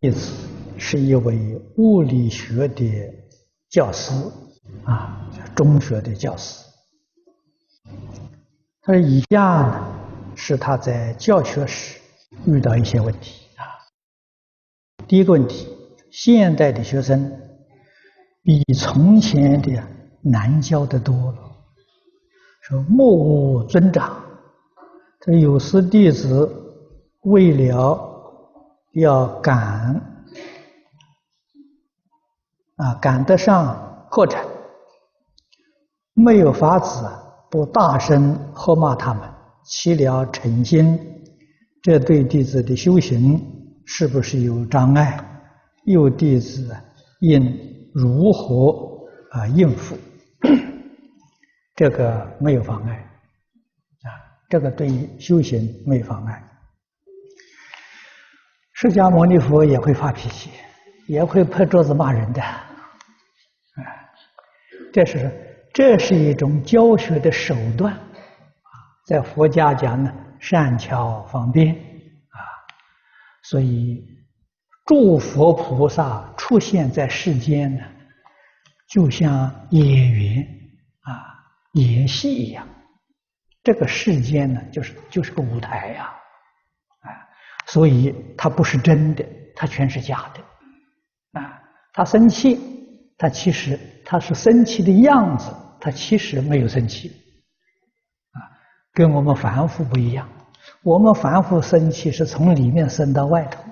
弟子是一位物理学的教师啊，中学的教师。他说以下呢是他在教学时遇到一些问题啊。第一个问题，现代的学生比从前的难教得多了。说目无尊长，这有时弟子为了要赶啊赶得上课程，没有法子不大声喝骂他们，起了成心，这对弟子的修行是不是有障碍？有弟子应如何啊应付？这个没有妨碍啊，这个对于修行没有妨碍。释迦牟尼佛也会发脾气，也会拍桌子骂人的，啊，这是这是一种教学的手段，啊，在佛家讲呢，善巧方便，啊，所以诸佛菩萨出现在世间呢，就像演员啊，演戏一样，这个世间呢，就是就是个舞台呀，所以它不是真的，它全是假的，啊，他生气，他其实他是生气的样子，他其实没有生气，啊，跟我们凡夫不一样，我们凡夫生气是从里面生到外头，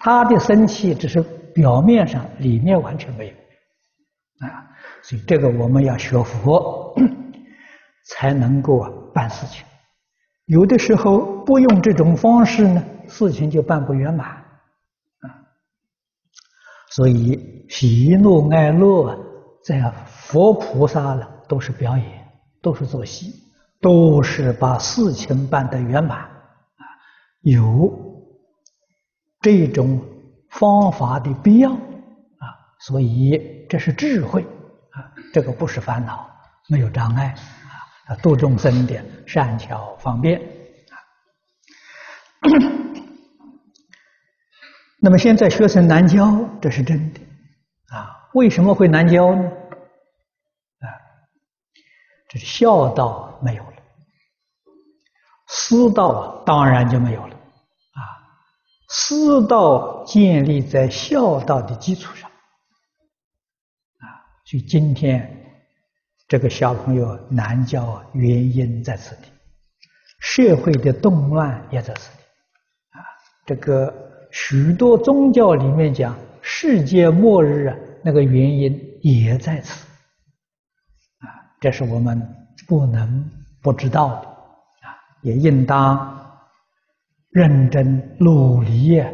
他的生气只是表面上，里面完全没有，啊，所以这个我们要学佛，才能够啊办事情，有的时候不用这种方式呢。事情就办不圆满啊！所以喜怒哀乐在佛菩萨了都是表演，都是做戏，都是把事情办得圆满啊！有这种方法的必要啊！所以这是智慧啊！这个不是烦恼，没有障碍啊！度众生的善巧方便啊！那么现在学生难教，这是真的，啊，为什么会难教呢？啊，这是孝道没有了，师道当然就没有了，啊，师道建立在孝道的基础上，啊，所以今天这个小朋友难教，原因在此地，社会的动乱也在此地，啊，这个。许多宗教里面讲世界末日啊，那个原因也在此，啊，这是我们不能不知道的，啊，也应当认真努力啊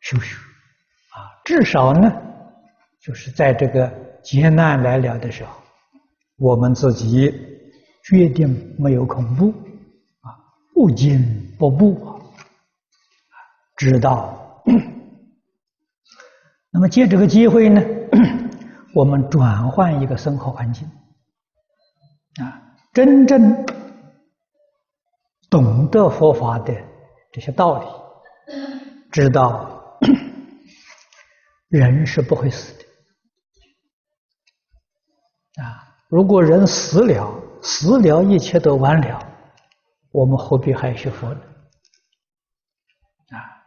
修学，啊，至少呢，就是在这个劫难来了的时候，我们自己决定没有恐怖，啊，不惊不怖。知道，那么借这个机会呢，我们转换一个生活环境，啊，真正懂得佛法的这些道理，知道 人是不会死的，啊，如果人死了，死了一切都完了，我们何必还学佛呢？啊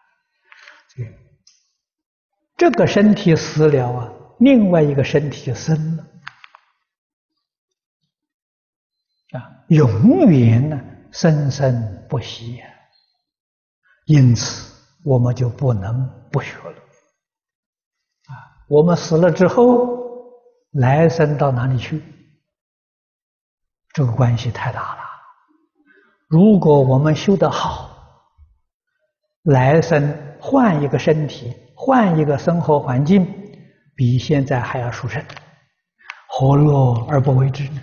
这个身体死了啊，另外一个身体就生了啊，永远呢生生不息呀。因此，我们就不能不学了啊。我们死了之后，来生到哪里去？这个关系太大了。如果我们修得好，来生换一个身体。换一个生活环境，比现在还要舒适，何乐而不为之呢？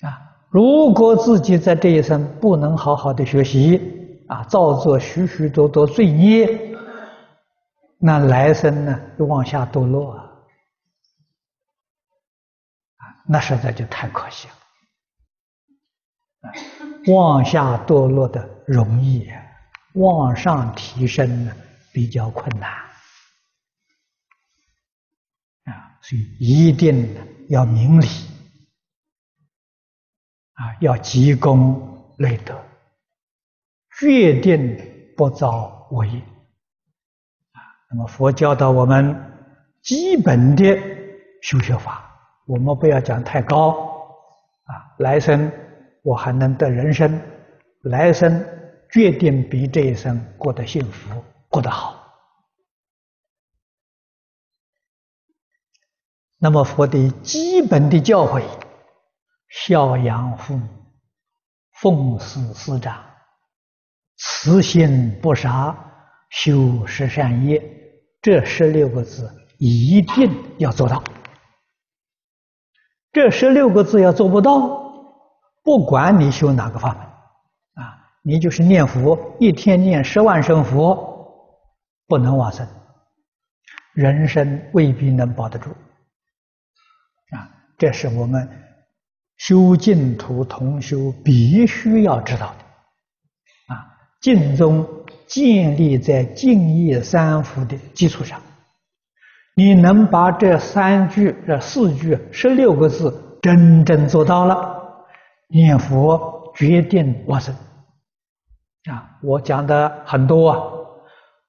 啊，如果自己在这一生不能好好的学习，啊，造作许许多多罪孽，那来生呢，就往下堕落啊，那实在就太可惜了，往下堕落的容易，往上提升呢？比较困难啊，所以一定要明理啊，要积功累德，决定不造恶业啊。那么佛教导我们基本的修学法，我们不要讲太高啊。来生我还能得人身，来生决定比这一生过得幸福。过得好，那么佛的基本的教诲：孝养父母，奉事师长，慈心不杀，修十善业，这十六个字一定要做到。这十六个字要做不到，不管你修哪个法门，你就是念佛，一天念十万声佛。不能往生，人生未必能保得住，啊，这是我们修净土同修必须要知道的，啊，净宗建立在净业三福的基础上，你能把这三句、这四句、十六个字真正做到了，念佛决定往生，啊，我讲的很多啊。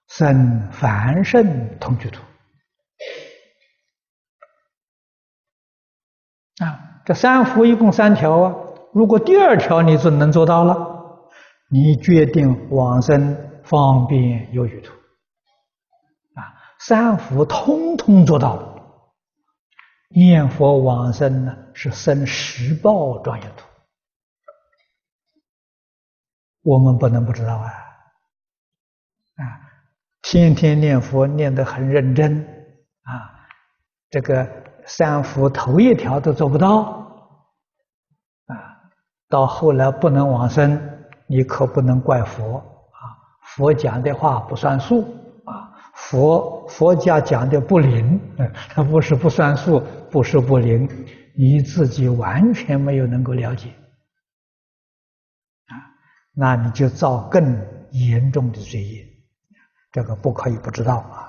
生凡圣同居土啊，这三福一共三条啊。如果第二条你准能做到了，你决定往生方便有余土啊。三福通通做到了，念佛往生呢是生十报庄严土，我们不能不知道啊啊。天天念佛念得很认真啊，这个三福头一条都做不到啊，到后来不能往生，你可不能怪佛啊！佛讲的话不算数啊，佛佛家讲的不灵，他不是不算数，不是不灵，你自己完全没有能够了解，那你就造更严重的罪业。这个不可以不知道啊。